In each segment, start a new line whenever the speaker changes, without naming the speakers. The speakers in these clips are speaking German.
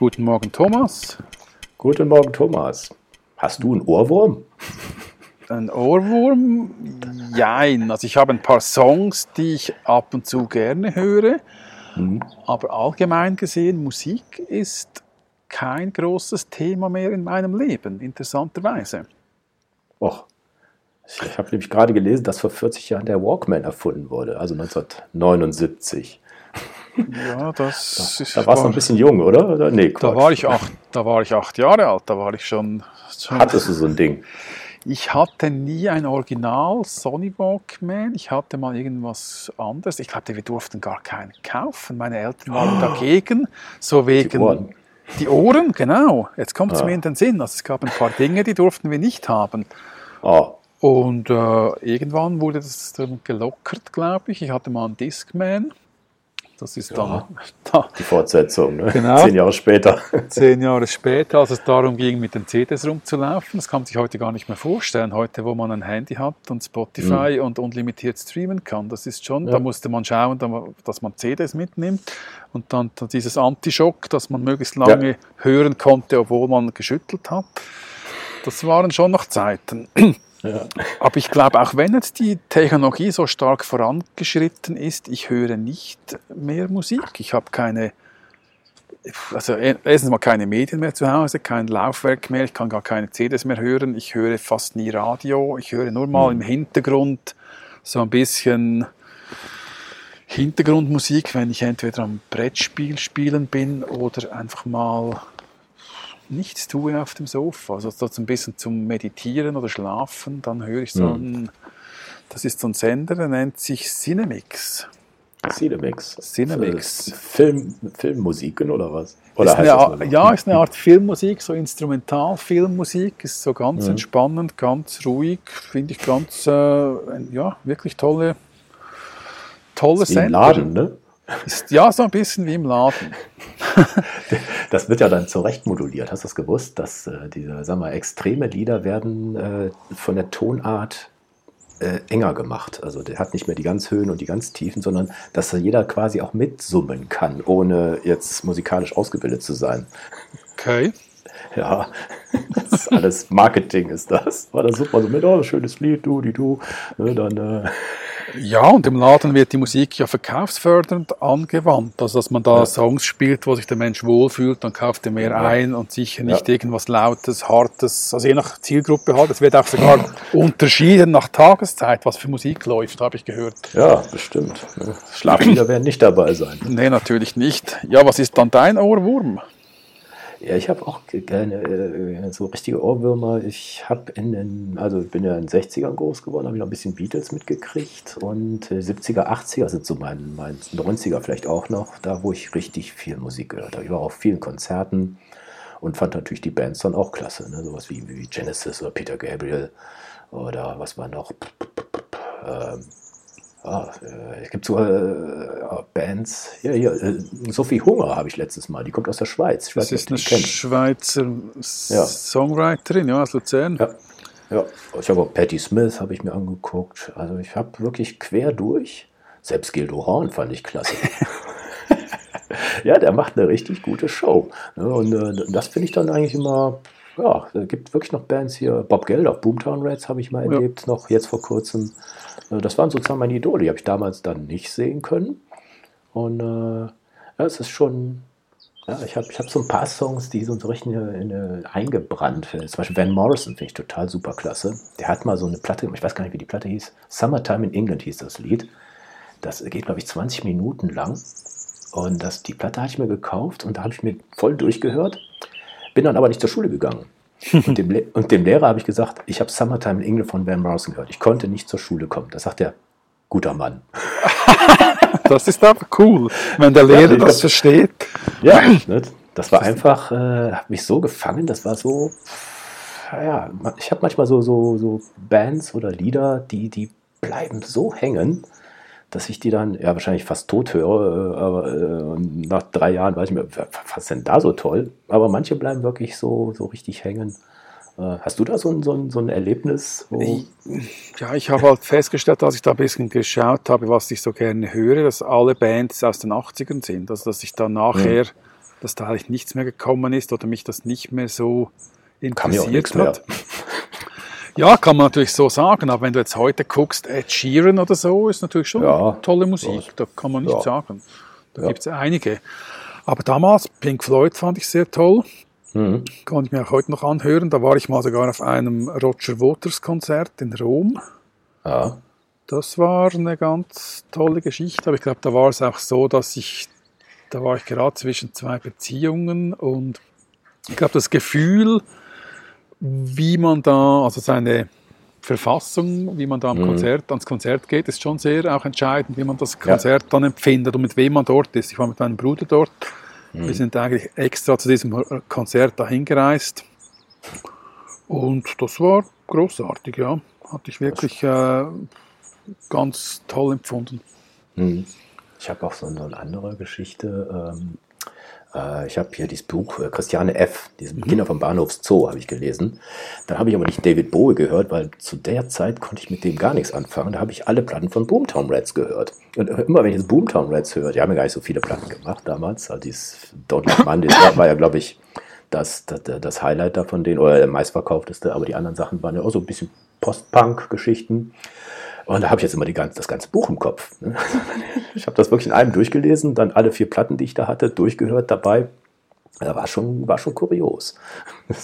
Guten Morgen, Thomas.
Guten Morgen, Thomas. Hast du einen Ohrwurm?
Ein Ohrwurm? Jein. Also ich habe ein paar Songs, die ich ab und zu gerne höre. Mhm. Aber allgemein gesehen, Musik ist kein großes Thema mehr in meinem Leben, interessanterweise.
Och, ich habe nämlich gerade gelesen, dass vor 40 Jahren der Walkman erfunden wurde, also 1979.
Ja, das
da, ist. Da warst du ein bisschen jung, oder? oder?
Nee, da, war ich acht, da war ich acht Jahre alt, da war ich schon.
schon Hattest du so ein Ding?
Ich hatte nie ein Original Sony Walkman. Ich hatte mal irgendwas anderes. Ich glaube, wir durften gar keinen kaufen. Meine Eltern waren oh. dagegen. So wegen. Die Ohren. Die Ohren, genau. Jetzt kommt es ah. mir in den Sinn. Also es gab ein paar Dinge, die durften wir nicht haben.
Oh.
Und äh, irgendwann wurde das dann gelockert, glaube ich. Ich hatte mal einen Discman. Das ist dann
da. die Fortsetzung, ne? genau. zehn Jahre später.
Zehn Jahre später, als es darum ging, mit den CDs rumzulaufen. Das kann man sich heute gar nicht mehr vorstellen. Heute, wo man ein Handy hat und Spotify mhm. und unlimitiert streamen kann, das ist schon, ja. da musste man schauen, dass man CDs mitnimmt und dann dieses Antischock, dass man möglichst lange ja. hören konnte, obwohl man geschüttelt hat. Das waren schon noch Zeiten. Ja. Aber ich glaube, auch wenn jetzt die Technologie so stark vorangeschritten ist, ich höre nicht mehr Musik. Ich habe keine, also erstens mal keine Medien mehr zu Hause, kein Laufwerk mehr, ich kann gar keine CDs mehr hören, ich höre fast nie Radio, ich höre nur mal mhm. im Hintergrund so ein bisschen Hintergrundmusik, wenn ich entweder am Brettspiel spielen bin oder einfach mal nichts tue auf dem Sofa, also so ein bisschen zum Meditieren oder Schlafen, dann höre ich so mhm. ein, das ist so ein Sender, der nennt sich Cinemix.
Cinemix.
Cinemix.
Film, Filmmusiken oder was? Oder
ist eine, ja, ist eine Art Filmmusik, so Instrumentalfilmmusik, ist so ganz mhm. entspannend, ganz ruhig, finde ich ganz, äh, ja, wirklich tolle, tolle
Sender. Laden, ne?
Ist ja so ein bisschen wie im Laden.
das wird ja dann zurecht moduliert. Hast du das gewusst, dass äh, diese, sag mal, extreme Lieder werden äh, von der Tonart äh, enger gemacht. Also der hat nicht mehr die ganz Höhen und die ganz Tiefen, sondern dass jeder quasi auch mitsummen kann, ohne jetzt musikalisch ausgebildet zu sein.
Okay.
Ja, das ist alles Marketing ist das. War das super, so mit, oh, schönes Lied, du, die, du. Ne, dann, äh,
ja, und im Laden wird die Musik ja verkaufsfördernd angewandt. Also, dass man da ja. Songs spielt, wo sich der Mensch wohlfühlt, dann kauft er mehr ja. ein und sicher nicht ja. irgendwas Lautes, Hartes, also je nach Zielgruppe halt. Es wird auch sogar unterschieden nach Tageszeit, was für Musik läuft, habe ich gehört.
Ja, bestimmt. Schlaflieder werden nicht dabei sein.
Nee, natürlich nicht. Ja, was ist dann dein Ohrwurm?
Ja, ich habe auch gerne äh, so richtige Ohrwürmer. Ich habe in den, also bin ja in den 60ern groß geworden, habe ich noch ein bisschen Beatles mitgekriegt und äh, 70er, 80er sind so mein, mein 90er vielleicht auch noch, da wo ich richtig viel Musik gehört habe. Ich war auf vielen Konzerten und fand natürlich die Bands dann auch klasse, ne? sowas wie, wie Genesis oder Peter Gabriel oder was war noch, ähm, Ah, äh, es gibt so äh, Bands. Ja, hier, äh, Sophie Hunger habe ich letztes Mal. Die kommt aus der Schweiz.
Ich das ist eine Schweizer ja. Songwriterin, ja, aus Luzern.
Ja. ja. Ich habe auch Patti Smith habe ich mir angeguckt. Also ich habe wirklich quer durch. Selbst Gildo Horn fand ich klasse. ja, der macht eine richtig gute Show. Und äh, das finde ich dann eigentlich immer ja, es gibt wirklich noch Bands hier. Bob Geldof, Boomtown Rats habe ich mal erlebt, ja. noch jetzt vor kurzem. Äh, das waren sozusagen meine Idole, die habe ich damals dann nicht sehen können. Und äh, ja, es ist schon, ja, ich habe ich hab so ein paar Songs, die so, so richtig in, in, eingebrannt. Zum Beispiel Van Morrison finde ich total super klasse. Der hat mal so eine Platte, ich weiß gar nicht, wie die Platte hieß. Summertime in England hieß das Lied. Das geht, glaube ich, 20 Minuten lang. Und das, die Platte hatte ich mir gekauft und da habe ich mir voll durchgehört. Bin dann aber nicht zur Schule gegangen. Und dem, und dem Lehrer habe ich gesagt, ich habe Summertime in England von Van Morrison gehört. Ich konnte nicht zur Schule kommen. Da sagt er, guter Mann.
das ist aber cool, wenn der Lehrer ja, das hab, versteht.
Ja, ne, das war einfach, äh, hat mich so gefangen, das war so, ja, ich habe manchmal so, so, so Bands oder Lieder, die, die bleiben so hängen dass ich die dann ja wahrscheinlich fast tot höre, äh, aber äh, nach drei Jahren weiß ich mir, was ist denn da so toll? Aber manche bleiben wirklich so, so richtig hängen. Äh, hast du da so ein, so ein, so ein Erlebnis?
ja, ich habe halt festgestellt, als ich da ein bisschen geschaut habe, was ich so gerne höre, dass alle Bands aus den 80ern sind. Also, dass ich dann nachher, dass da eigentlich nichts mehr gekommen ist oder mich das nicht mehr so interessiert hat. Ja, kann man natürlich so sagen, aber wenn du jetzt heute guckst, Ed Sheeran oder so, ist natürlich schon ja, tolle Musik, da kann man nicht ja. sagen. Da ja. gibt es einige. Aber damals, Pink Floyd fand ich sehr toll. Mhm. Kann ich mir auch heute noch anhören. Da war ich mal sogar auf einem Roger Waters Konzert in Rom. Ja. Das war eine ganz tolle Geschichte, aber ich glaube, da war es auch so, dass ich, da war ich gerade zwischen zwei Beziehungen und ich glaube, das Gefühl, wie man da, also seine Verfassung, wie man da am mhm. Konzert, ans Konzert geht, ist schon sehr auch entscheidend, wie man das Konzert ja. dann empfindet und mit wem man dort ist. Ich war mit meinem Bruder dort. Mhm. Wir sind eigentlich extra zu diesem Konzert dahin gereist. Und das war großartig, ja. Hatte ich wirklich äh, ganz toll empfunden.
Mhm. Ich habe auch so eine andere Geschichte. Ähm, äh, ich habe hier dieses Buch äh, Christiane F., diese mhm. Kinder vom Bahnhofs Zoo, habe ich gelesen. Dann habe ich aber nicht David Bowie gehört, weil zu der Zeit konnte ich mit dem gar nichts anfangen. Da habe ich alle Platten von Boomtown Rats gehört. Und immer wenn ich jetzt Boomtown Rats höre, die haben ja gar nicht so viele Platten gemacht damals. Also dieses Don't Monday war, war ja, glaube ich, das, das, das Highlight da von denen, oder der meistverkaufteste, aber die anderen Sachen waren ja auch so ein bisschen Post-Punk-Geschichten. Und da habe ich jetzt immer die ganze, das ganze Buch im Kopf. Ne? Ich habe das wirklich in einem durchgelesen, dann alle vier Platten, die ich da hatte, durchgehört dabei. Das war schon, war schon kurios.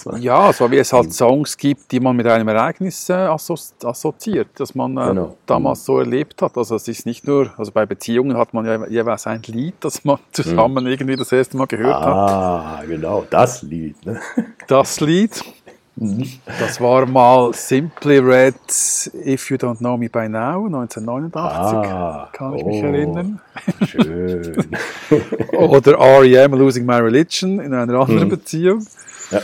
War ja, so wie es halt Songs gibt, die man mit einem Ereignis äh, assoziiert, das man äh, genau. damals so erlebt hat. Also es ist nicht nur, also bei Beziehungen hat man ja jeweils ein Lied, das man zusammen mhm. irgendwie das erste Mal gehört ah, hat.
Ah, genau, das Lied. Ne?
Das Lied. Das war mal Simply Red If You Don't Know Me By Now, 1989, ah, kann ich oh, mich erinnern. Schön. Oder R.E.M. Losing My Religion in einer anderen hm. Beziehung. Ja.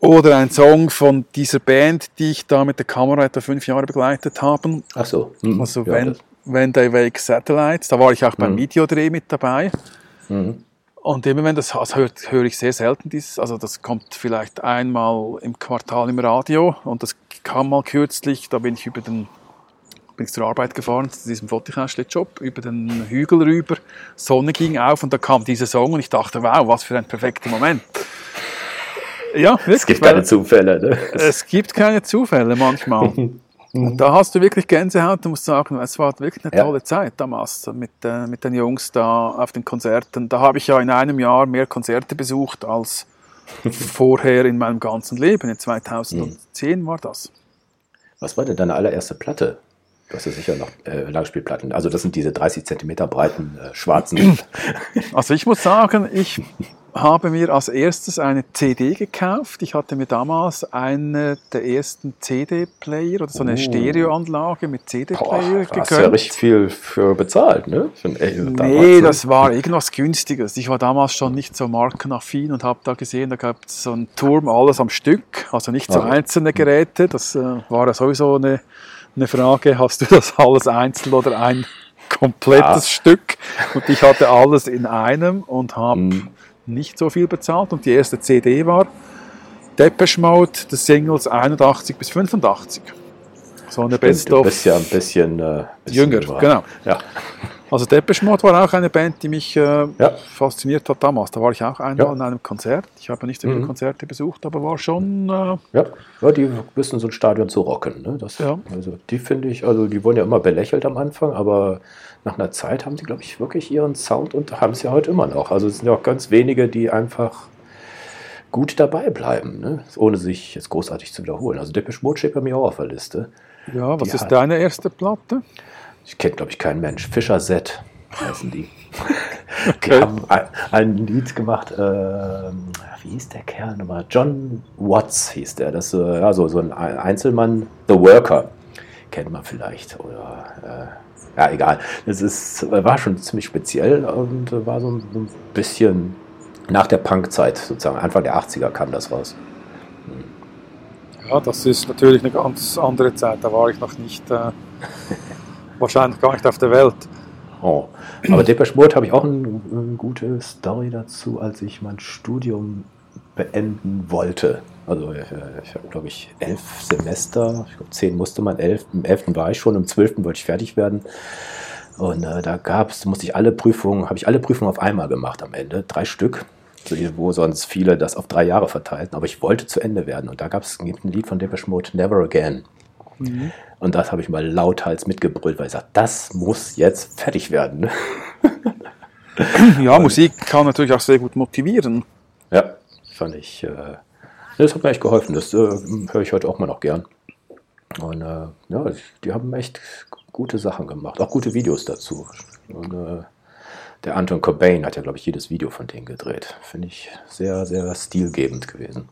Oder ein Song von dieser Band, die ich da mit der Kamera etwa fünf Jahre begleitet habe.
Ach so.
Hm. Also ja, When, When They Wake Satellites, da war ich auch beim hm. Videodreh mit dabei. Mhm. Und immer wenn das, höre hör ich sehr selten dieses, also das kommt vielleicht einmal im Quartal im Radio und das kam mal kürzlich, da bin ich über den, bin ich zur Arbeit gefahren, zu diesem Fotokästchen-Job, über den Hügel rüber, Sonne ging auf und da kam dieser Song und ich dachte, wow, was für ein perfekter Moment.
Ja, wirklich. Es gibt keine Zufälle, ne?
Es gibt keine Zufälle manchmal. Und da hast du wirklich Gänsehaut, du musst sagen, es war wirklich eine tolle Zeit damals mit, äh, mit den Jungs da auf den Konzerten. Da habe ich ja in einem Jahr mehr Konzerte besucht als vorher in meinem ganzen Leben. In 2010 war das.
Was war denn deine allererste Platte? Du hast ja sicher noch äh, Langspielplatten. Also das sind diese 30 Zentimeter breiten äh, schwarzen.
Also ich muss sagen, ich habe mir als erstes eine CD gekauft. Ich hatte mir damals eine der ersten CD-Player oder so eine oh. Stereoanlage mit CD-Player gegönnt.
Hast ja richtig viel für bezahlt, ne? Für
nee, das war irgendwas Günstiges. Ich war damals schon nicht so markenaffin und habe da gesehen, da gab es so einen Turm, alles am Stück, also nicht so okay. einzelne Geräte. Das äh, war ja sowieso eine, eine Frage, hast du das alles einzeln oder ein komplettes ja. Stück? Und ich hatte alles in einem und habe... Mm nicht so viel bezahlt und die erste CD war Depeche Mode, die Singles 81 bis 85.
So eine Best of. Ja ein bisschen, äh,
bisschen jünger, war. genau. Ja. Also Depeche Mode war auch eine Band, die mich äh, ja. fasziniert hat damals. Da war ich auch einmal ja. in einem Konzert. Ich habe nicht so viele mhm. Konzerte besucht, aber war schon. Äh,
ja. ja, die wissen so ein Stadion zu rocken. Ne? Das, ja. Also die finde ich, also die wurden ja immer belächelt am Anfang, aber nach einer Zeit haben sie, glaube ich, wirklich ihren Sound und haben es ja heute immer noch. Also es sind ja auch ganz wenige, die einfach gut dabei bleiben, ne? ohne sich jetzt großartig zu wiederholen. Also Depeche Mode steht bei mir auch auf der Liste.
Ja, was die ist hat, deine erste Platte?
Ich kenne, glaube ich, keinen Mensch. Fischer Z heißen die. okay. Die haben ein, ein Lied gemacht, äh, wie hieß der Kerl nochmal? John Watts hieß der. Das äh, ja, so, so ein Einzelmann, The Worker. Kennt man vielleicht. Oder äh, ja, egal. Es ist, war schon ziemlich speziell und war so ein bisschen nach der Punkzeit, sozusagen Anfang der 80er kam das raus.
Ja, das ist natürlich eine ganz andere Zeit. Da war ich noch nicht, äh, wahrscheinlich gar nicht auf der Welt.
Oh. Aber Depeche Mode habe ich auch eine, eine gute Story dazu, als ich mein Studium beenden wollte. Also ich, ich habe, glaube ich, elf Semester, ich glaube zehn musste man, elf, im elften war ich schon, im zwölften wollte ich fertig werden. Und äh, da gab es, musste ich alle Prüfungen, habe ich alle Prüfungen auf einmal gemacht am Ende, drei Stück. wo sonst viele das auf drei Jahre verteilten. Aber ich wollte zu Ende werden. Und da gab es ein Lied von Depeche Mode, Never Again. Mhm. Und das habe ich mal lauthals mitgebrüllt, weil ich sagte, das muss jetzt fertig werden.
ja, Musik kann natürlich auch sehr gut motivieren.
Ja, fand ich. Äh, das hat mir echt geholfen. Das äh, höre ich heute auch mal noch gern. Und äh, ja, die haben echt gute Sachen gemacht, auch gute Videos dazu. Und, äh, der Anton Cobain hat ja, glaube ich, jedes Video von denen gedreht. Finde ich sehr, sehr stilgebend gewesen.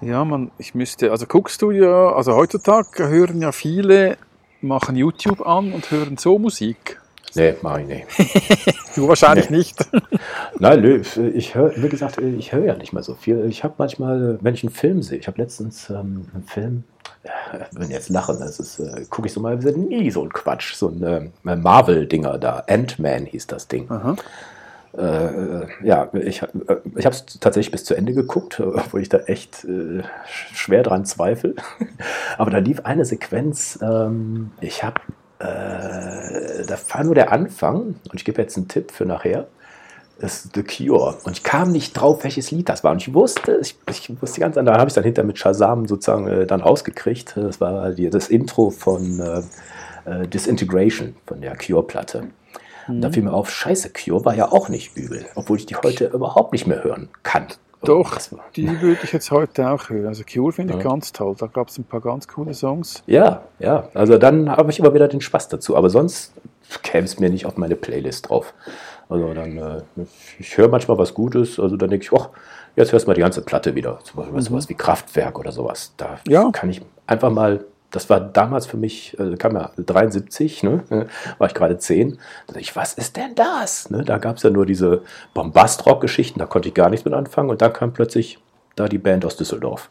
Ja, man, ich müsste, also guckst du ja, also heutzutage hören ja viele, machen YouTube an und hören so Musik.
Nee, mach ich nicht.
du wahrscheinlich nee. nicht.
Nein, ich höre, wie gesagt, ich höre ja nicht mehr so viel. Ich habe manchmal, wenn ich einen Film sehe, ich habe letztens ähm, einen Film, äh, wenn jetzt lachen, das ist, äh, gucke ich so mal, nie so ein Quatsch, so ein äh, Marvel-Dinger da. Ant-Man hieß das Ding. Aha. Äh, ja, ich, äh, ich habe es tatsächlich bis zu Ende geguckt, wo ich da echt äh, schwer dran zweifle. Aber da lief eine Sequenz, ähm, ich habe, äh, da war nur der Anfang, und ich gebe jetzt einen Tipp für nachher, das ist The Cure. Und ich kam nicht drauf, welches Lied das war. Und ich wusste, ich, ich wusste ganz anders, da habe ich dann hinter mit Shazam sozusagen äh, dann rausgekriegt. Das war die, das Intro von äh, Disintegration, von der Cure-Platte. Mhm. Da fiel mir auf, scheiße, Cure war ja auch nicht übel, obwohl ich die heute überhaupt nicht mehr hören kann.
Doch, die würde ich jetzt heute auch hören. Also Cure finde ich ja. ganz toll. Da gab es ein paar ganz coole Songs.
Ja, ja. Also dann habe ich immer wieder den Spaß dazu. Aber sonst käme es mir nicht auf meine Playlist drauf. Also dann, äh, ich höre manchmal was Gutes, also dann denke ich, oh, jetzt hörst du mal die ganze Platte wieder. Zum Beispiel mhm. sowas wie Kraftwerk oder sowas. Da ja. kann ich einfach mal das war damals für mich, äh, kam ja 73, ne, war ich gerade 10. Da dachte ich, was ist denn das? Ne, da gab es ja nur diese Bombast-Rock-Geschichten, da konnte ich gar nichts mit anfangen. Und dann kam plötzlich da die Band aus Düsseldorf.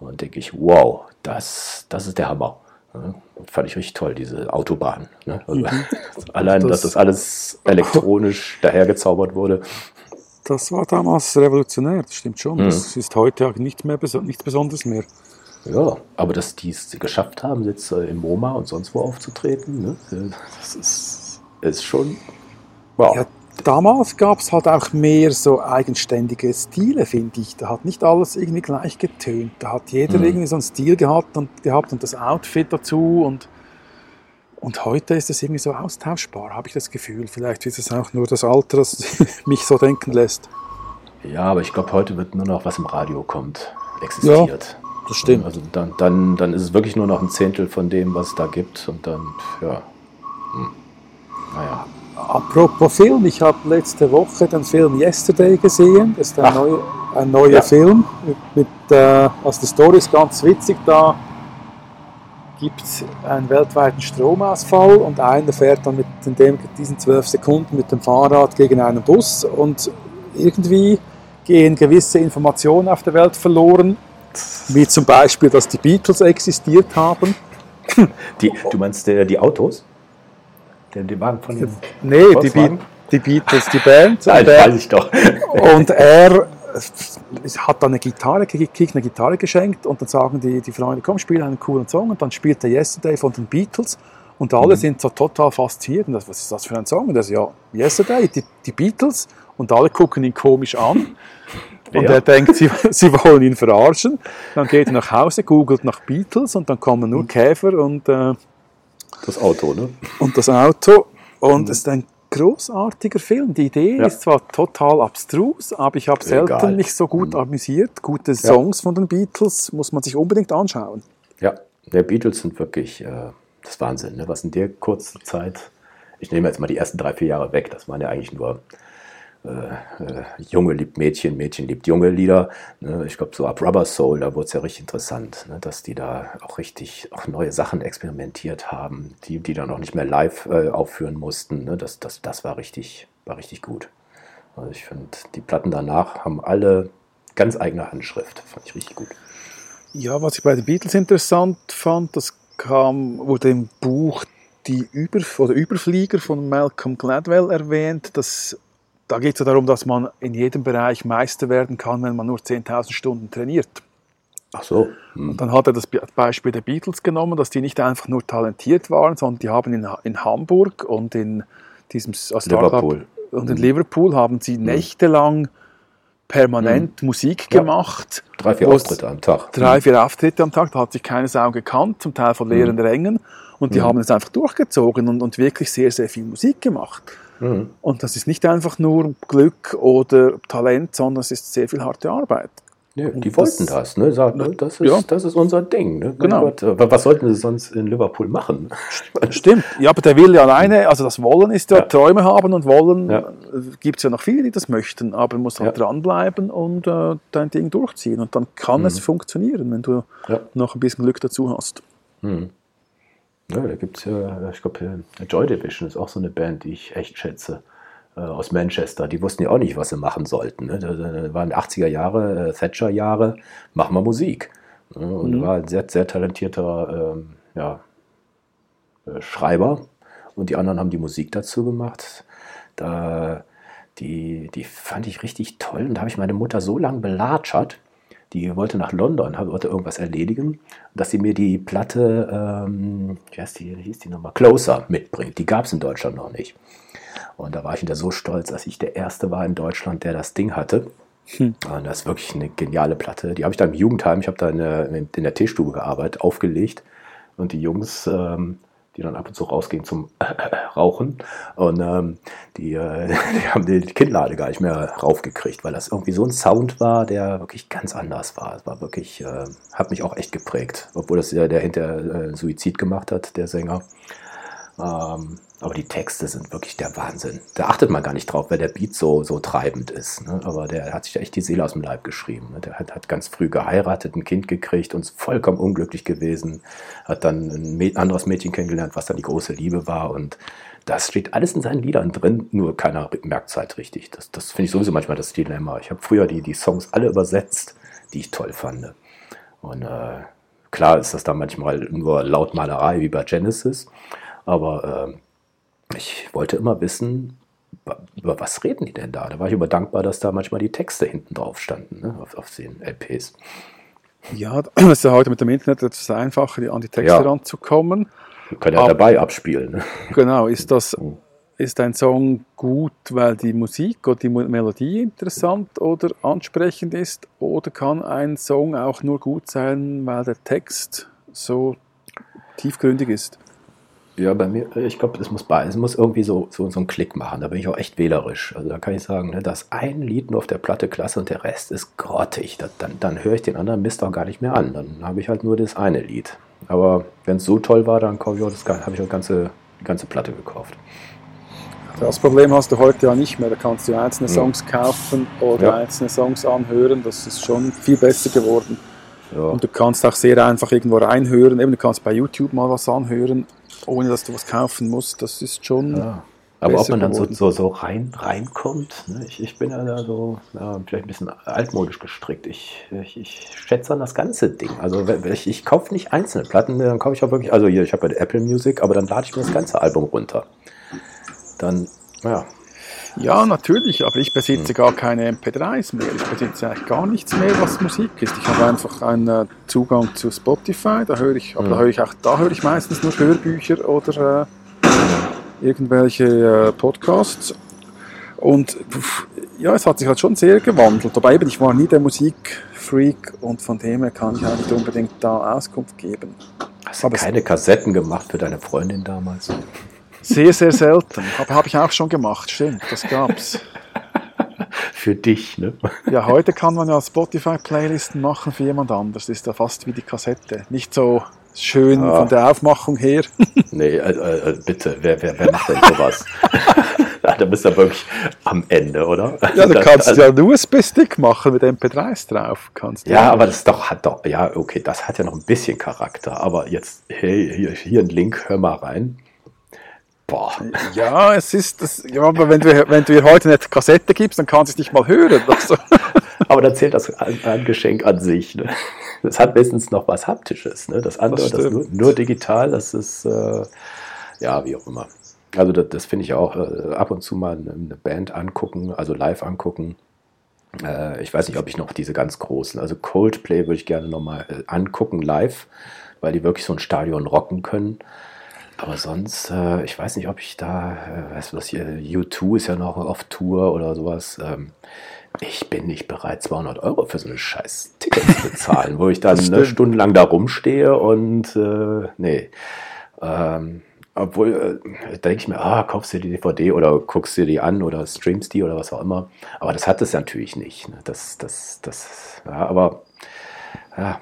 Und denke ich, wow, das, das ist der Hammer. Ne? Fand ich richtig toll, diese Autobahn. Ne? Also, mhm. Allein, das, dass das alles elektronisch dahergezaubert wurde.
Das war damals revolutionär, das stimmt schon. Mhm. Das ist heute auch nicht mehr, nichts Besonderes mehr.
Ja, aber dass die es geschafft haben, jetzt äh, im MoMA und sonst wo aufzutreten, ne? das ist, ist schon
wow. Ja, damals gab es halt auch mehr so eigenständige Stile, finde ich. Da hat nicht alles irgendwie gleich getönt. Da hat jeder mhm. irgendwie so einen Stil gehabt und, gehabt und das Outfit dazu und und heute ist es irgendwie so austauschbar, habe ich das Gefühl. Vielleicht ist es auch nur das Alter, das mich so denken lässt.
Ja, aber ich glaube, heute wird nur noch was im Radio kommt, existiert.
Ja das stimmt.
Also dann, dann, dann ist es wirklich nur noch ein Zehntel von dem, was es da gibt. Und dann, ja. Hm.
Naja. Apropos Film, ich habe letzte Woche den Film Yesterday gesehen. Das ist ein, neu, ein neuer ja. Film. Mit, mit äh, also die Story ist ganz witzig. Da gibt es einen weltweiten Stromausfall und einer fährt dann mit dem, diesen zwölf Sekunden mit dem Fahrrad gegen einen Bus und irgendwie gehen gewisse Informationen auf der Welt verloren wie zum Beispiel, dass die Beatles existiert haben.
Die, du meinst äh, die Autos? Die, die waren von
den Nee, die, Be die, Beatles, die Band.
Nein, das weiß ich doch.
Und er hat dann eine Gitarre gekriegt, eine Gitarre geschenkt und dann sagen die, die Freunde, komm, spiel einen coolen Song und dann spielt er Yesterday von den Beatles und alle mhm. sind so total fasziniert. Und das, was ist das für ein Song? Und das ja, Yesterday, die, die Beatles und alle gucken ihn komisch an. Und ja. er denkt, sie, sie wollen ihn verarschen. Dann geht er nach Hause, googelt nach Beatles und dann kommen nur Käfer und äh,
das Auto, ne?
Und das Auto. Und mhm. es ist ein großartiger Film. Die Idee ja. ist zwar total abstrus, aber ich habe selten Egal. mich so gut mhm. amüsiert. Gute Songs ja. von den Beatles muss man sich unbedingt anschauen.
Ja, die Beatles sind wirklich äh, das Wahnsinn. Ne? Was in der kurzen Zeit, ich nehme jetzt mal die ersten drei, vier Jahre weg, das waren ja eigentlich nur äh, äh, Junge liebt Mädchen, Mädchen liebt junge Lieder. Ne? Ich glaube, so ab Rubber Soul, da wurde es ja richtig interessant, ne? dass die da auch richtig auch neue Sachen experimentiert haben, die, die dann auch nicht mehr live äh, aufführen mussten. Ne? Das, das, das war richtig, war richtig gut. Also ich finde, die Platten danach haben alle ganz eigene Handschrift. Fand ich richtig gut.
Ja, was ich bei den Beatles interessant fand, das kam, wurde im Buch die Über oder Überflieger von Malcolm Gladwell erwähnt, dass da geht es ja darum, dass man in jedem Bereich Meister werden kann, wenn man nur 10.000 Stunden trainiert.
Ach so.
Hm. Und dann hat er das Beispiel der Beatles genommen, dass die nicht einfach nur talentiert waren, sondern die haben in, in Hamburg und in diesem
Liverpool.
und in hm. Liverpool haben sie hm. nächtelang permanent mhm. Musik gemacht.
Drei, vier Auftritte am Tag.
Drei, vier Auftritte am Tag, da hat sich keine Sau gekannt, zum Teil von leeren. Rängen. Und die haben es einfach durchgezogen und, und wirklich sehr, sehr viel Musik gemacht. Mhm. Und das ist nicht einfach nur Glück oder Talent, sondern es ist sehr viel harte Arbeit.
Ja, die das, wollten das, ne? Sagen, ne? das, ist, ja. das ist unser Ding. Ne? Genau. Gott, was sollten sie sonst in Liverpool machen?
Stimmt. Ja, aber der will ja alleine, also das Wollen ist ja, ja. Träume haben und Wollen ja. gibt es ja noch viele, die das möchten, aber man muss halt dranbleiben und äh, dein Ding durchziehen. Und dann kann mhm. es funktionieren, wenn du noch ein bisschen Glück dazu hast. Mhm.
Ja, da gibt es ja, ich glaube, Joy Division ist auch so eine Band, die ich echt schätze. Äh, aus Manchester. Die wussten ja auch nicht, was sie machen sollten. Ne? Da waren 80er Jahre, äh, Thatcher-Jahre, machen wir Musik. Ne? Und mhm. war ein sehr, sehr talentierter ähm, ja, äh, Schreiber. Und die anderen haben die Musik dazu gemacht. Da, die, die fand ich richtig toll. Und da habe ich meine Mutter so lange belatschert, die wollte nach London, wollte irgendwas erledigen, dass sie mir die Platte, ähm, wie, heißt die, hieß die nochmal, Closer mitbringt. Die gab es in Deutschland noch nicht. Und da war ich wieder so stolz, dass ich der Erste war in Deutschland, der das Ding hatte. Hm. Und das ist wirklich eine geniale Platte. Die habe ich da im Jugendheim, ich habe da in der, in der Teestube gearbeitet, aufgelegt. Und die Jungs, ähm, die dann ab und zu rausgingen zum Rauchen, und ähm, die, äh, die haben die Kinnlade gar nicht mehr raufgekriegt, weil das irgendwie so ein Sound war, der wirklich ganz anders war. Es war wirklich, äh, hat mich auch echt geprägt, obwohl das der, der hinter äh, Suizid gemacht hat, der Sänger. Ähm, aber die Texte sind wirklich der Wahnsinn. Da achtet man gar nicht drauf, weil der Beat so, so treibend ist. Ne? Aber der hat sich echt die Seele aus dem Leib geschrieben. Ne? Der hat, hat ganz früh geheiratet, ein Kind gekriegt und ist vollkommen unglücklich gewesen. Hat dann ein anderes Mädchen kennengelernt, was dann die große Liebe war. Und das steht alles in seinen Liedern drin, nur keiner merkt es halt richtig. Das, das finde ich sowieso manchmal das Dilemma. Ich habe früher die, die Songs alle übersetzt, die ich toll fand. Und äh, klar ist das da manchmal nur Lautmalerei wie bei Genesis. Aber äh, ich wollte immer wissen, über was reden die denn da? Da war ich immer dankbar, dass da manchmal die Texte hinten drauf standen, ne, auf, auf den LPs.
Ja, das ist ja heute mit dem Internet etwas einfacher, an die Texte ja. ranzukommen.
Wir können ja Aber, dabei abspielen. Ne?
Genau, ist das hm. ist ein Song gut, weil die Musik oder die Melodie interessant oder ansprechend ist? Oder kann ein Song auch nur gut sein, weil der Text so tiefgründig ist?
Ja, bei mir, ich glaube, es muss. Es muss irgendwie so, so, so einen Klick machen. Da bin ich auch echt wählerisch. Also da kann ich sagen, ne, dass ein Lied nur auf der Platte klasse und der Rest ist grottig. Das, dann, dann höre ich den anderen Mist auch gar nicht mehr an. Dann habe ich halt nur das eine Lied. Aber wenn es so toll war, dann habe ich auch das, habe ich auch ganze, die ganze Platte gekauft.
Das Problem hast du heute ja nicht mehr. Da kannst du einzelne Songs kaufen oder ja. einzelne Songs anhören. Das ist schon viel besser geworden. Ja. Und du kannst auch sehr einfach irgendwo reinhören. Eben, du kannst bei YouTube mal was anhören ohne dass du was kaufen musst. Das ist schon. Ja.
Aber ob man dann so, so, so rein, reinkommt, ne? ich, ich bin ja da so ja, vielleicht ein bisschen altmodisch gestrickt. Ich, ich, ich schätze an das ganze Ding. Also ich, ich kaufe nicht einzelne Platten, dann kaufe ich auch wirklich, also hier, ich habe ja Apple Music, aber dann lade ich mir das ganze Album runter. Dann, ja,
ja, natürlich, aber ich besitze hm. gar keine MP3s mehr. Ich besitze eigentlich gar nichts mehr, was Musik ist. Ich habe einfach einen äh, Zugang zu Spotify, da höre ich, aber da hm. höre ich auch, da höre ich meistens nur Hörbücher oder äh, irgendwelche äh, Podcasts. Und ja, es hat sich halt schon sehr gewandelt. Aber eben, ich war nie der Musikfreak und von dem her kann ich auch nicht unbedingt da Auskunft geben.
Hast du keine Kassetten gemacht für deine Freundin damals?
Sehr, sehr selten. Aber habe ich auch schon gemacht, stimmt, das gab's.
Für dich, ne?
Ja, heute kann man ja Spotify-Playlisten machen für jemand anders. Das ist ja fast wie die Kassette. Nicht so schön ah. von der Aufmachung her.
Nee, äh, äh, bitte, wer, wer, wer macht denn sowas? da bist du wirklich am Ende, oder?
Ja, du kannst also, ja einen USB-Stick machen mit MP3s drauf. Kannst
ja, aber das doch, hat doch, ja, okay, das hat ja noch ein bisschen Charakter. Aber jetzt, hey, hier, hier ein Link, hör mal rein.
Boah. Ja, es ist das. Ja, aber wenn du, wenn du ihr heute eine Kassette gibst, dann kann sie es nicht mal hören. Also.
aber dann zählt das ein, Geschenk an sich. Ne? Das hat meistens noch was Haptisches. Ne? Das andere, das, das nur, nur, digital, das ist äh, ja wie auch immer. Also das, das finde ich auch äh, ab und zu mal eine Band angucken, also live angucken. Äh, ich weiß nicht, ob ich noch diese ganz großen, also Coldplay würde ich gerne nochmal äh, angucken live, weil die wirklich so ein Stadion rocken können. Aber sonst, äh, ich weiß nicht, ob ich da, äh, weißt du was hier, U2 ist ja noch auf Tour oder sowas. Ähm, ich bin nicht bereit, 200 Euro für so eine scheiß Ticket zu bezahlen, wo ich dann eine Stunde lang da rumstehe und äh, nee. Ähm, obwohl, äh, denke ich mir, ah, kaufst dir die DVD oder guckst dir die an oder streamst die oder was auch immer. Aber das hat es natürlich nicht. Ne? Das, das, das, ja, aber ja,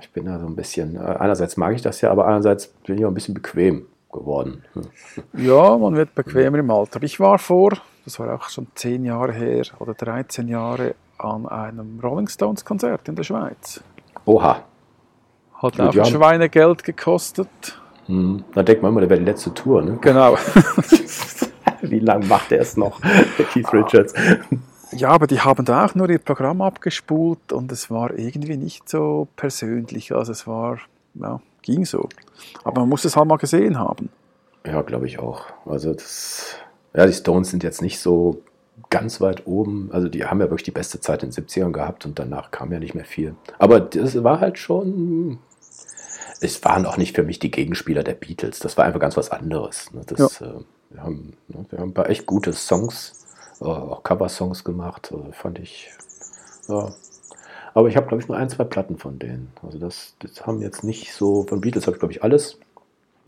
ich bin da so ein bisschen, äh, einerseits mag ich das ja, aber andererseits bin ich auch ein bisschen bequem geworden.
Ja, man wird bequemer im Alter. Ich war vor, das war auch schon zehn Jahre her oder 13 Jahre, an einem Rolling Stones Konzert in der Schweiz.
Oha.
Hat Gut, auch ja. Schweinegeld gekostet.
Hm. Da denkt man immer, der wäre die letzte Tour, ne?
Genau.
Wie lange macht er es noch, Keith Richards?
Ja, aber die haben da auch nur ihr Programm abgespult und es war irgendwie nicht so persönlich. Also es war, ja, ging so. Aber man muss es halt mal gesehen haben.
Ja, glaube ich auch. Also das, ja, die Stones sind jetzt nicht so ganz weit oben. Also die haben ja wirklich die beste Zeit in den 70ern gehabt und danach kam ja nicht mehr viel. Aber das war halt schon. Es waren auch nicht für mich die Gegenspieler der Beatles. Das war einfach ganz was anderes. Ne? Das, ja. äh, wir, haben, ne, wir haben ein paar echt gute Songs auch Cover-Songs gemacht, äh, fand ich. Ja. Aber ich habe, glaube ich, nur ein, zwei Platten von denen. Also das, das haben jetzt nicht so, von Beatles habe ich, glaube ich, alles.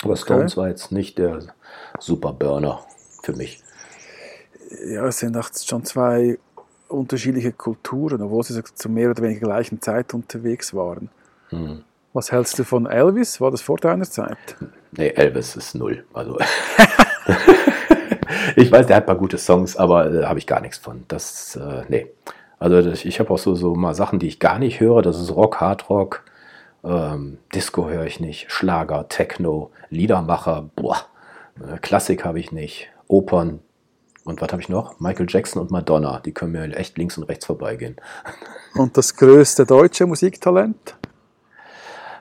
Aber Stones okay. war jetzt nicht der super Burner für mich.
Ja, es sind auch schon zwei unterschiedliche Kulturen, obwohl sie zu mehr oder weniger gleichen Zeit unterwegs waren. Hm. Was hältst du von Elvis? War das vor deiner Zeit?
Nee, Elvis ist null. Also ich weiß, der hat ein paar gute Songs, aber äh, habe ich gar nichts von. Das, äh, nee. Also ich habe auch so, so mal Sachen, die ich gar nicht höre. Das ist Rock, Hardrock, ähm, Disco höre ich nicht, Schlager, Techno, Liedermacher, boah, äh, Klassik habe ich nicht, Opern. Und was habe ich noch? Michael Jackson und Madonna. Die können mir echt links und rechts vorbeigehen.
Und das größte deutsche Musiktalent?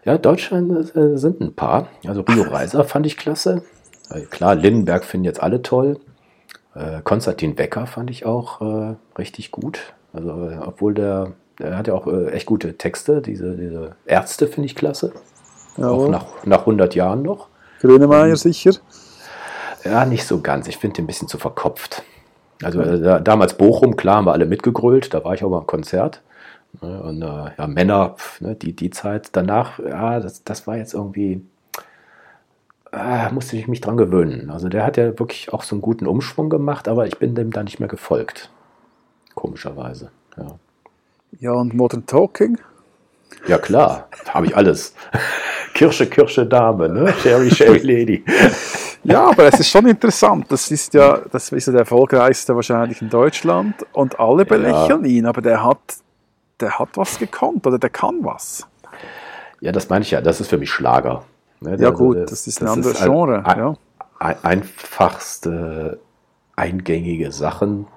Ja, Deutschland äh, sind ein paar. Also Rio Reiser fand ich klasse. Äh, klar, Lindenberg finden jetzt alle toll. Äh, Konstantin Wecker fand ich auch äh, richtig gut. Also, äh, obwohl der, der hat ja auch äh, echt gute Texte. Diese, diese Ärzte finde ich klasse. Jawohl. Auch nach, nach 100 Jahren noch.
Grönemeyer ähm, sicher?
Ja, nicht so ganz. Ich finde den ein bisschen zu verkopft. Also äh, damals Bochum, klar, haben wir alle mitgegrölt. Da war ich auch mal im Konzert. Ne, und äh, ja, Männer, ne, die, die Zeit danach, ja, das, das war jetzt irgendwie äh, musste ich mich dran gewöhnen. Also der hat ja wirklich auch so einen guten Umschwung gemacht, aber ich bin dem da nicht mehr gefolgt. Komischerweise. Ja,
ja und Modern Talking?
Ja klar, habe ich alles. Kirsche, Kirsche, Dame, ne? Sherry, Sherry Lady.
ja, aber es ist schon interessant. Das ist ja, das ist ja der erfolgreichste wahrscheinlich in Deutschland und alle belächeln ja. ihn, aber der hat, der hat was gekonnt oder der kann was.
Ja, das meine ich ja. Das ist für mich Schlager.
Ne? Ja, gut, das, das ist ein anderes Genre. Ein, ja.
Einfachste, eingängige Sachen.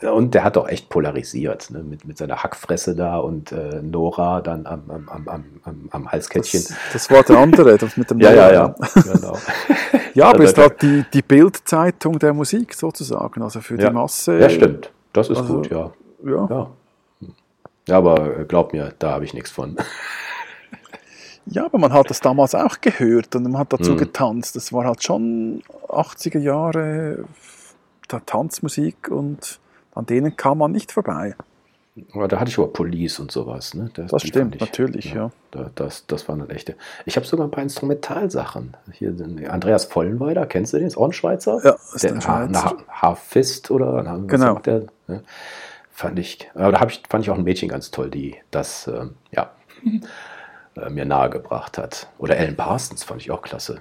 Und der hat auch echt polarisiert, ne? mit, mit seiner Hackfresse da und äh, Nora dann am, am, am, am, am Halskettchen.
Das, das, war der andere, das mit dem
Ja, ja, ja. genau.
ja, aber also, ist halt die, die Bildzeitung der Musik sozusagen, also für
ja,
die Masse.
Ja, stimmt. Das ist also, gut, ja. ja. Ja. Ja, aber glaub mir, da habe ich nichts von.
Ja, aber man hat das damals auch gehört und man hat dazu mhm. getanzt. Das war halt schon 80er Jahre der Tanzmusik und an denen kam man nicht vorbei.
Aber da hatte ich aber Police und sowas. Ne?
Das, das stimmt, ich, natürlich, ja. ja.
Da, das, das waren dann echte. Ich habe sogar ein paar Instrumentalsachen. Hier Andreas Vollenweider, kennst du den? Ist auch ein Schweizer?
Ja, ist der, ein
Schweizer. Harfist oder
genau.
Der, ne? Fand ich, aber da ich, fand ich auch ein Mädchen ganz toll, die das, ähm, ja. äh, mir nahegebracht hat. Oder Alan Parsons fand ich auch klasse.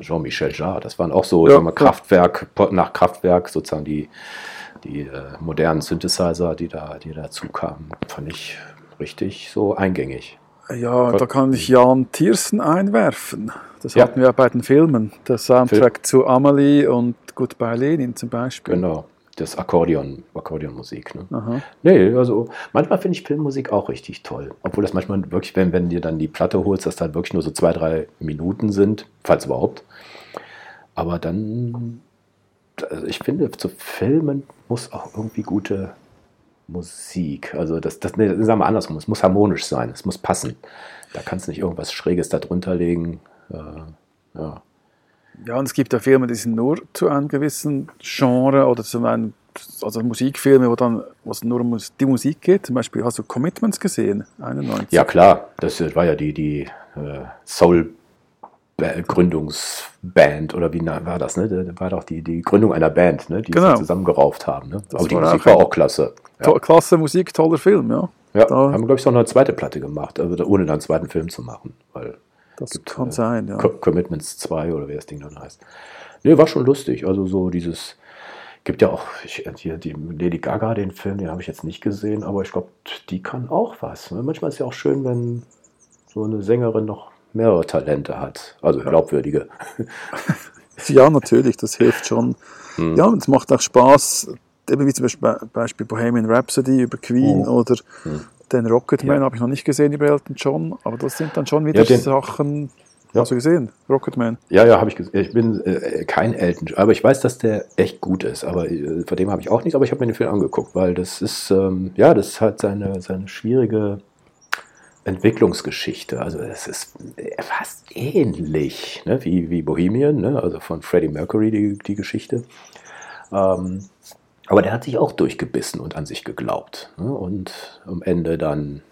Jean-Michel Jarre, das waren auch so ja, mal, Kraftwerk, nach Kraftwerk sozusagen die, die äh, modernen Synthesizer, die da, die dazu kamen, fand ich richtig so eingängig.
Ja, da kann ich Jan Thiersen einwerfen. Das ja. hatten wir bei den Filmen. Der Soundtrack Film. zu Amelie und Goodbye Lenin zum Beispiel.
Genau das Akkordeon, Akkordeonmusik. Ne? Nee, also manchmal finde ich Filmmusik auch richtig toll. Obwohl das manchmal wirklich, wenn, wenn dir dann die Platte holst, das dann wirklich nur so zwei, drei Minuten sind, falls überhaupt. Aber dann, also ich finde, zu Filmen muss auch irgendwie gute Musik. Also das, das nee, sagen wir andersrum, es muss harmonisch sein, es muss passen. Da kannst du nicht irgendwas Schräges da drunter legen. Äh, ja.
Ja, und es gibt ja Filme, die sind nur zu einem gewissen Genre oder zu einem also Musikfilme, wo dann wo es nur um die Musik geht. Zum Beispiel hast du Commitments gesehen, 91.
Ja klar, das war ja die, die äh, Soul Gründungsband oder wie war das, ne? Das war doch die, die Gründung einer Band, ne? die genau. sie zusammengerauft haben. Ne? Aber die Musik war auch klasse.
Ja. Klasse Musik, toller Film, ja.
Ja, da haben, glaube ich, noch eine zweite Platte gemacht, also ohne dann einen zweiten Film zu machen. Weil
das kann äh, sein, ja.
Commitments 2 oder wie das Ding dann heißt. Nee, war schon lustig. Also so dieses, gibt ja auch ich, hier die Lady Gaga, den Film, den habe ich jetzt nicht gesehen, aber ich glaube, die kann auch was. Ne? Manchmal ist es ja auch schön, wenn so eine Sängerin noch mehrere Talente hat, also glaubwürdige.
ja, natürlich, das hilft schon. Hm. Ja, es macht auch Spaß, eben wie zum Beispiel Bohemian Rhapsody über Queen oh. oder hm. Den Rocketman ja. habe ich noch nicht gesehen über Elton John, aber das sind dann schon wieder ja, den, Sachen. Ja. Hast du gesehen, Rocketman?
Ja, ja, habe ich gesehen. Ich bin äh, kein Elton, John, aber ich weiß, dass der echt gut ist. Aber äh, von dem habe ich auch nichts. Aber ich habe mir den Film angeguckt, weil das ist ähm, ja, das hat seine seine schwierige Entwicklungsgeschichte. Also es ist fast ähnlich ne, wie, wie Bohemian, ne, also von Freddie Mercury die, die Geschichte. Ähm, aber der hat sich auch durchgebissen und an sich geglaubt. Ne, und am Ende dann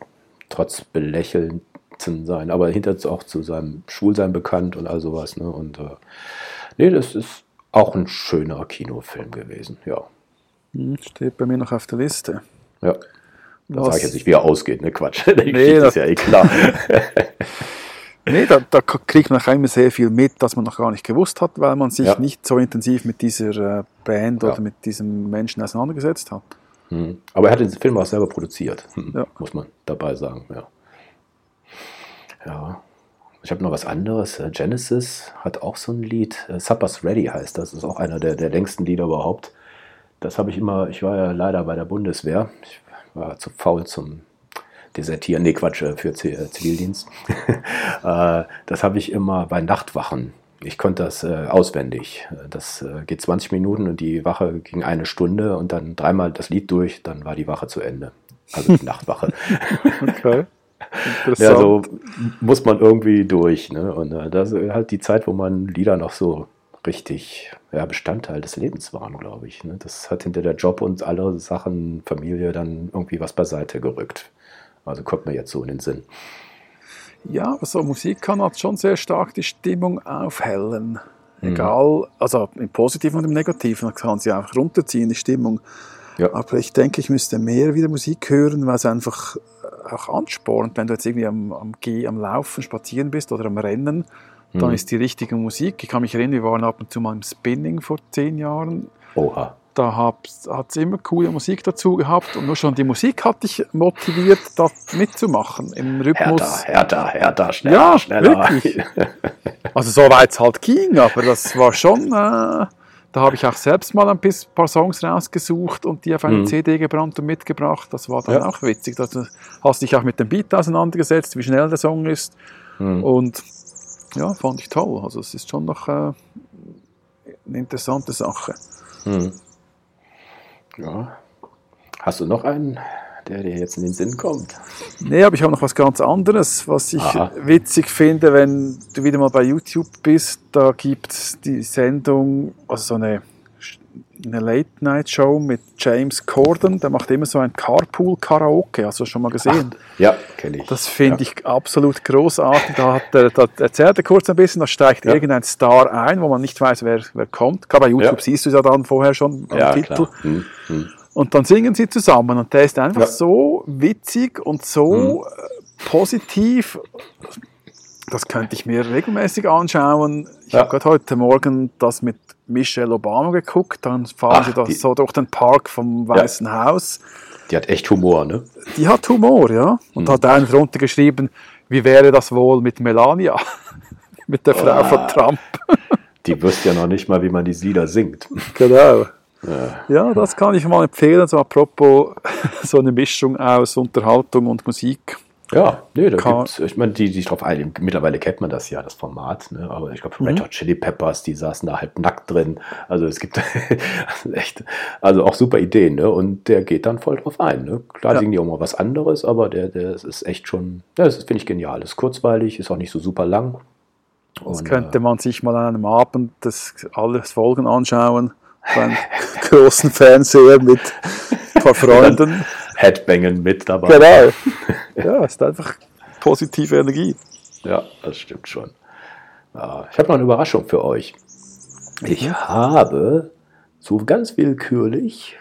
trotz belächeln sein, aber hinter auch zu seinem Schwulsein bekannt und all sowas. Ne, und äh, nee, das ist auch ein schöner Kinofilm gewesen, ja.
Hm, steht bei mir noch auf der Liste.
Ja. Da sage ich jetzt nicht, wie er ausgeht, ne? Quatsch. nee, das ist ja eh klar.
nee, da, da, kriegt man immer sehr viel mit, das man noch gar nicht gewusst hat, weil man sich ja. nicht so intensiv mit dieser äh, Band ja. oder mit diesem Menschen auseinandergesetzt hat.
Hm. Aber er hat den Film auch selber produziert, hm. ja. muss man dabei sagen. Ja. ja. Ich habe noch was anderes. Äh, Genesis hat auch so ein Lied. Äh, Supper's Ready heißt das. Das ist auch einer der, der längsten Lieder überhaupt. Das habe ich immer, ich war ja leider bei der Bundeswehr. Ich war zu faul zum Desertieren, nee Quatsch, äh, für äh, Zivildienst. Äh, das habe ich immer bei Nachtwachen. Ich konnte das äh, auswendig. Das äh, geht 20 Minuten und die Wache ging eine Stunde und dann dreimal das Lied durch, dann war die Wache zu Ende. Also die Nachtwache. okay. Ja, so muss man irgendwie durch. Ne? Und äh, das ist halt die Zeit, wo man Lieder noch so richtig ja, Bestandteil des Lebens waren, glaube ich. Ne? Das hat hinter der Job und alle Sachen, Familie, dann irgendwie was beiseite gerückt. Also kommt mir jetzt so in den Sinn.
Ja, also Musik kann halt schon sehr stark die Stimmung aufhellen. Mhm. Egal, also im Positiven und im Negativen, da kann sie einfach runterziehen, die Stimmung. Ja. Aber ich denke, ich müsste mehr wieder Musik hören, weil es einfach auch anspornt, wenn du jetzt irgendwie am, am, am Laufen, spazieren bist oder am Rennen dann mhm. ist die richtige Musik. Ich kann mich erinnern, wir waren ab und zu mal im Spinning vor zehn Jahren.
Oha.
Da hat es immer coole Musik dazu gehabt und nur schon die Musik hat dich motiviert, das mitzumachen im Rhythmus.
Härter, härter, härter, schneller, ja, schneller. Wirklich.
Also so weit es halt ging, aber das war schon, äh, da habe ich auch selbst mal ein paar Songs rausgesucht und die auf eine mhm. CD gebrannt und mitgebracht. Das war dann ja. auch witzig. Da hast dich auch mit dem Beat auseinandergesetzt, wie schnell der Song ist. Mhm. Und ja, fand ich toll. Also es ist schon noch äh, eine interessante Sache. Hm.
Ja. Hast du noch einen, der dir jetzt in den Sinn kommt?
Nee, aber ich habe noch was ganz anderes, was ich Aha. witzig finde, wenn du wieder mal bei YouTube bist. Da gibt es die Sendung, also so eine eine Late-Night-Show mit James Corden. Der macht immer so ein Carpool-Karaoke. Hast du das schon mal gesehen?
Ach, ja, kenne ich.
Das finde ja. ich absolut großartig. Da, hat er, da erzählt er kurz ein bisschen, da steigt ja. irgendein Star ein, wo man nicht weiß, wer, wer kommt. Gerade bei YouTube ja. siehst du es ja dann vorher schon am Titel. Hm, hm. Und dann singen sie zusammen und der ist einfach so witzig und so hm. Äh, positiv das könnte ich mir regelmäßig anschauen. Ich ja. habe gerade heute Morgen das mit Michelle Obama geguckt. Dann fahren Ach, sie da so durch den Park vom Weißen ja. Haus.
Die hat echt Humor, ne?
Die hat Humor, ja. Und mhm. hat einen drunter geschrieben, wie wäre das wohl mit Melania? mit der Frau oh. von Trump.
die wüsste ja noch nicht mal, wie man die Lieder singt.
Genau. Ja. ja, das kann ich mal empfehlen, so apropos so eine Mischung aus Unterhaltung und Musik.
Ja, nee, da gibt's, ich meine, die, die drauf ein, mittlerweile kennt man das ja, das Format, ne? aber ich glaube, mhm. Red Hot Chili Peppers, die saßen da halb nackt drin, also es gibt echt, also auch super Ideen, ne? und der geht dann voll drauf ein, ne? klar ja. singen die auch mal was anderes, aber der, der ist echt schon, ja, das finde ich genial, ist kurzweilig, ist auch nicht so super lang.
Das und, könnte äh, man sich mal an einem Abend das alles Folgen anschauen beim großen Fernseher mit ein paar Freunden.
Headbangen mit dabei.
Genau. Ja, ist einfach positive Energie.
Ja, das stimmt schon. Ja, ich habe noch eine Überraschung für euch. Ich ja. habe so ganz willkürlich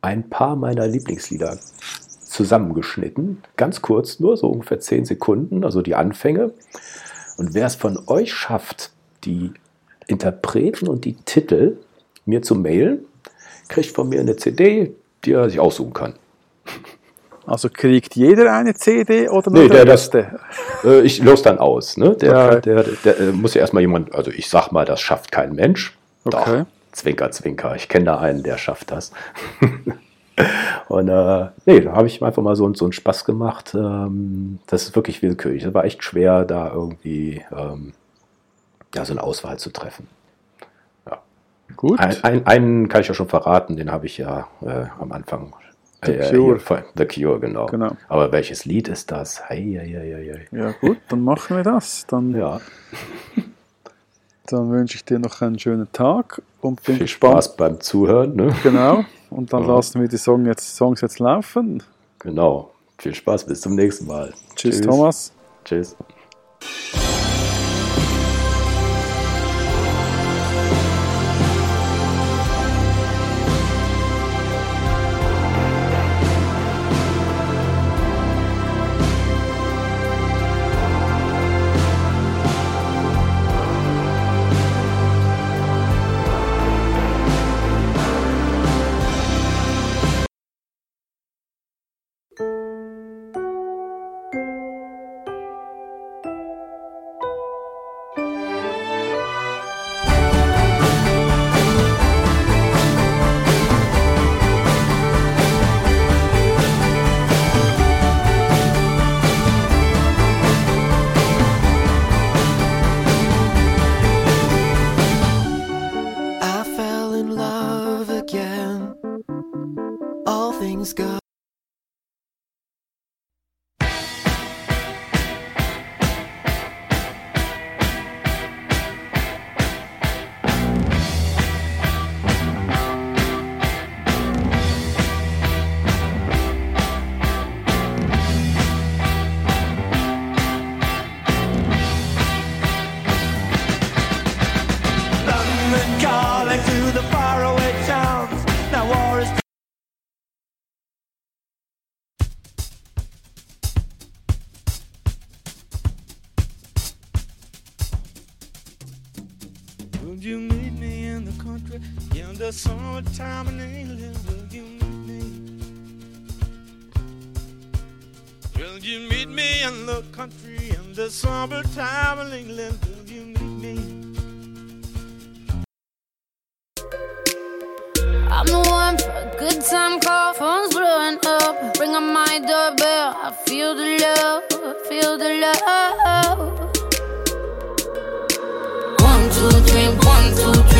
ein paar meiner Lieblingslieder zusammengeschnitten. Ganz kurz, nur so ungefähr 10 Sekunden, also die Anfänge. Und wer es von euch schafft, die Interpreten und die Titel mir zu mailen, kriegt von mir eine CD, die er sich aussuchen kann.
Also kriegt jeder eine CD oder
nur nee, der, der das, äh, Ich los dann aus. Ne? Der, okay. der, der, der, äh, muss ja erstmal jemand, also ich sag mal, das schafft kein Mensch. Okay. Doch, zwinker, zwinker. Ich kenne da einen, der schafft das. Und äh, nee, da habe ich einfach mal so, so einen Spaß gemacht. Ähm, das ist wirklich willkürlich. Es war echt schwer, da irgendwie ähm, ja, so eine Auswahl zu treffen. Ja. Gut. Ein, ein, einen kann ich ja schon verraten, den habe ich ja äh, am Anfang.
The äh, Cure.
Hier, The Cure, genau. genau. Aber welches Lied ist das? Hei, hei, hei,
Ja, gut, dann machen wir das. Dann, ja. dann wünsche ich dir noch einen schönen Tag und bin
Viel gespannt. Spaß beim Zuhören. Ne?
Genau. Und dann ja. lassen wir die Song jetzt, Songs jetzt laufen.
Genau. Viel Spaß, bis zum nächsten Mal.
Tschüss, Tschüss. Thomas.
Tschüss.
in England, will you meet me? Will you meet me in the country in the in England? Will you meet me? I'm the one for a good time call, phone's blowing up. Ring on my doorbell, I feel the love, feel the love. One, two, three, one, two, three.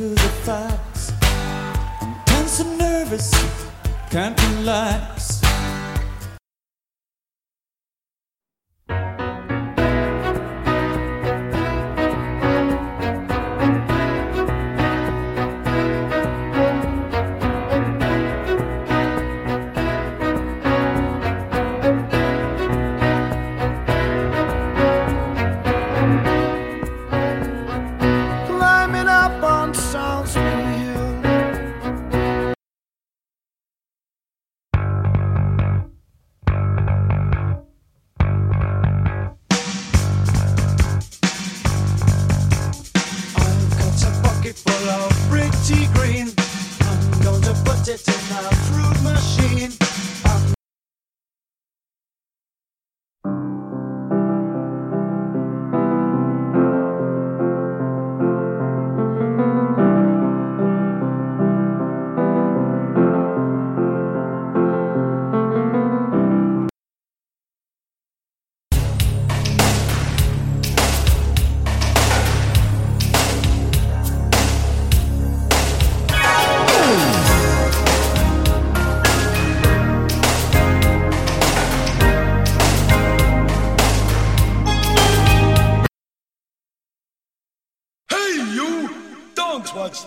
To the facts. I'm
tense and nervous, can't relax.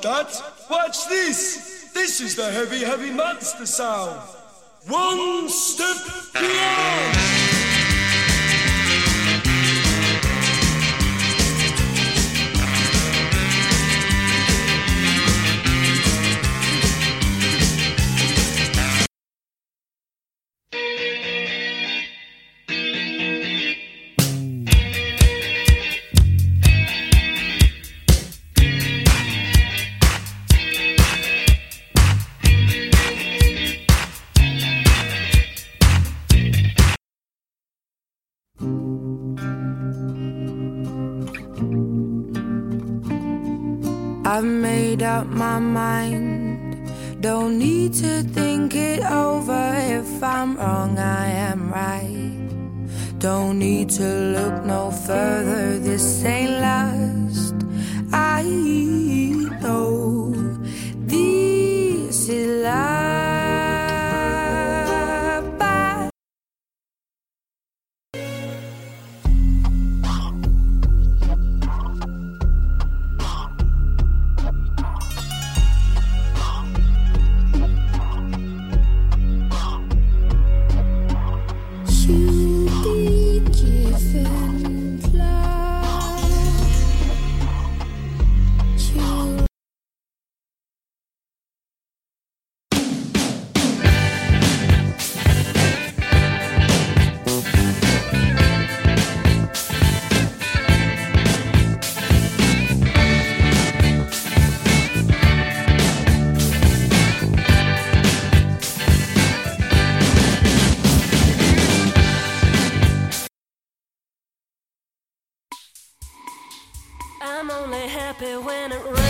That! Watch this! This is the heavy, heavy monster sound! One step beyond!
I've made up my mind. Don't need to think it over. If I'm wrong, I am right. Don't need to look no further. This ain't last. I know this is life.
Happy when it rains.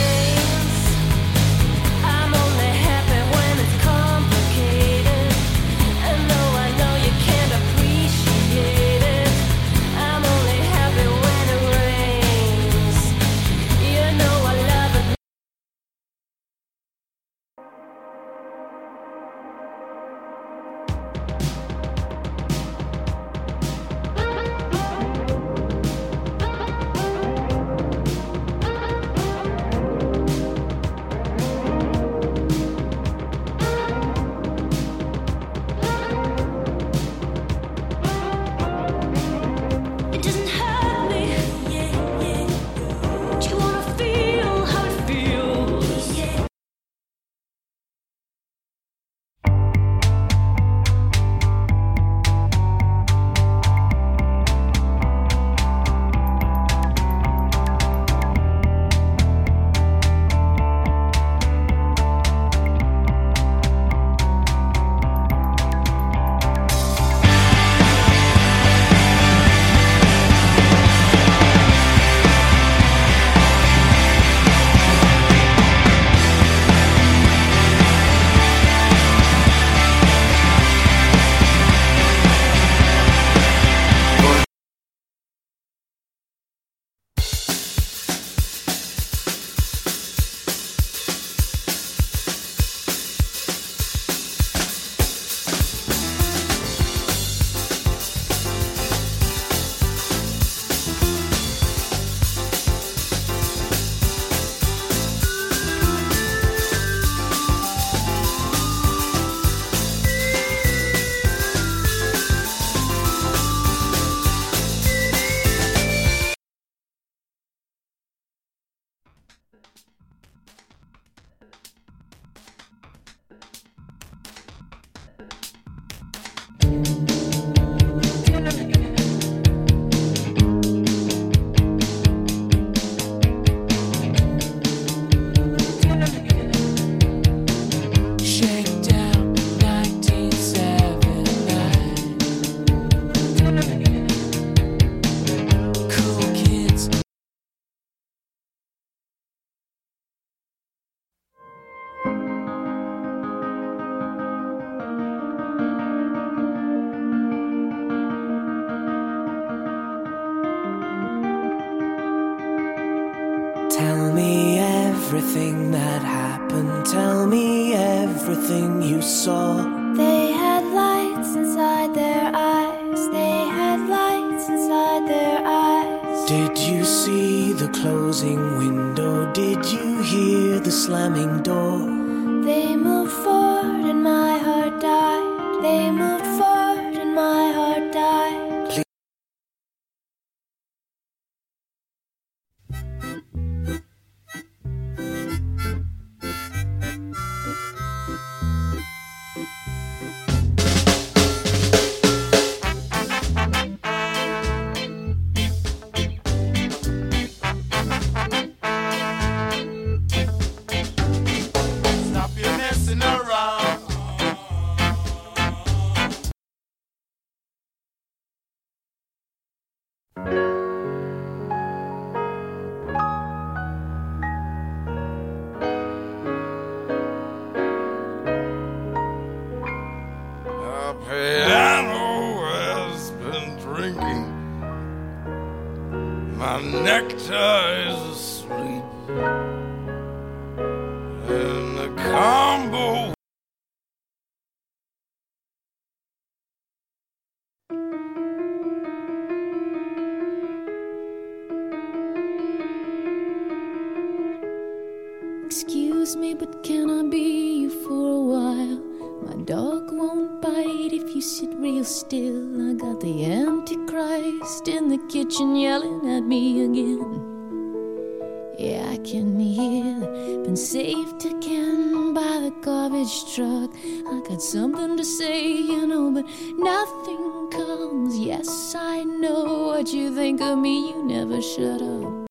Everything that happened. Tell me everything you saw.
They had lights inside their eyes. They had lights inside their eyes.
Did you see the closing window? Did you hear the slamming door?
They moved forward and my heart died. They moved
is asleep. And the combo
Excuse me, but can I be you for a while? My dog won't bite if you sit real still. I got the Antichrist in the kitchen yelling at me again. Yeah, I can hear. Been saved again by the garbage truck. I got something to say, you know, but nothing comes. Yes, I know what you think of me. You never shut up.